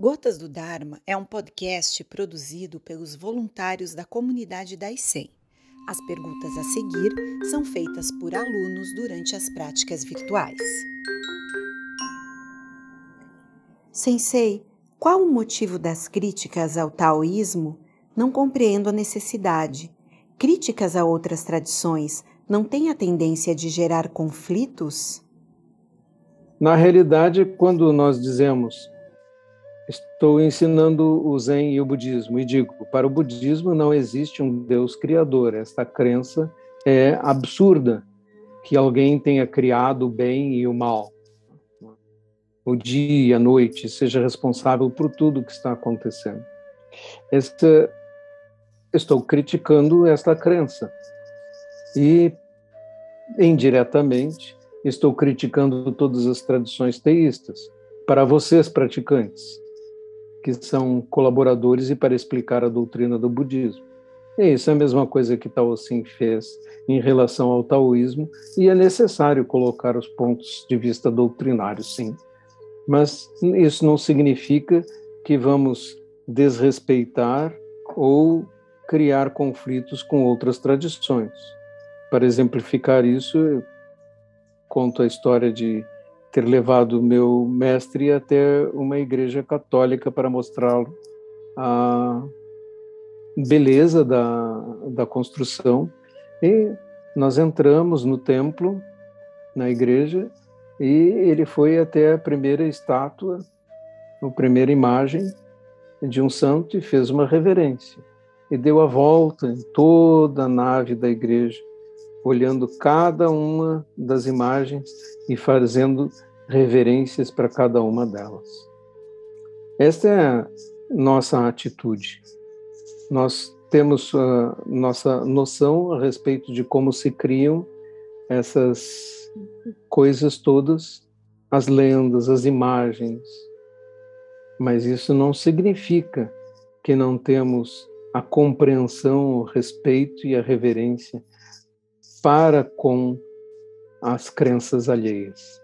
Gotas do Dharma é um podcast produzido pelos voluntários da comunidade da ICEM. As perguntas a seguir são feitas por alunos durante as práticas virtuais. Sensei, qual o motivo das críticas ao taoísmo? Não compreendo a necessidade. Críticas a outras tradições não têm a tendência de gerar conflitos? Na realidade, quando nós dizemos estou ensinando o Zen e o budismo e digo, para o budismo não existe um Deus criador. Esta crença é absurda que alguém tenha criado o bem e o mal. O dia e a noite seja responsável por tudo que está acontecendo. Esta, estou criticando esta crença e indiretamente estou criticando todas as tradições teístas para vocês praticantes que são colaboradores e para explicar a doutrina do budismo. E isso é a mesma coisa que Tao Xin fez em relação ao taoísmo, e é necessário colocar os pontos de vista doutrinários, sim. Mas isso não significa que vamos desrespeitar ou criar conflitos com outras tradições. Para exemplificar isso, eu conto a história de ter levado meu mestre até uma igreja católica para mostrá-lo a beleza da, da construção. E nós entramos no templo, na igreja, e ele foi até a primeira estátua, a primeira imagem de um santo e fez uma reverência. E deu a volta em toda a nave da igreja olhando cada uma das imagens e fazendo reverências para cada uma delas. Esta é a nossa atitude. Nós temos a nossa noção a respeito de como se criam essas coisas todas, as lendas, as imagens. Mas isso não significa que não temos a compreensão, o respeito e a reverência para com as crenças alheias.